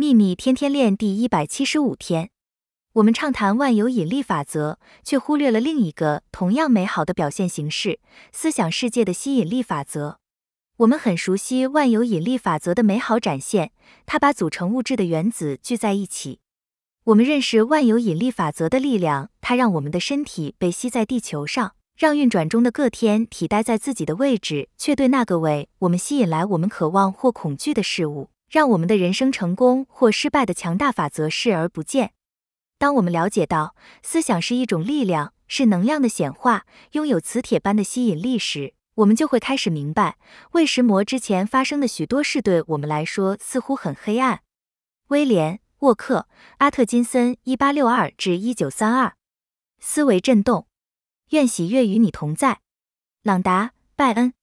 秘密天天练第一百七十五天，我们畅谈万有引力法则，却忽略了另一个同样美好的表现形式——思想世界的吸引力法则。我们很熟悉万有引力法则的美好展现，它把组成物质的原子聚在一起。我们认识万有引力法则的力量，它让我们的身体被吸在地球上，让运转中的各天体待在自己的位置，却对那个为我们吸引来我们渴望或恐惧的事物。让我们的人生成功或失败的强大法则视而不见。当我们了解到思想是一种力量，是能量的显化，拥有磁铁般的吸引力时，我们就会开始明白，为什么之前发生的许多事对我们来说似乎很黑暗。威廉·沃克·阿特金森（一八六二至一九三二），思维震动，愿喜悦与你同在。朗达·拜恩。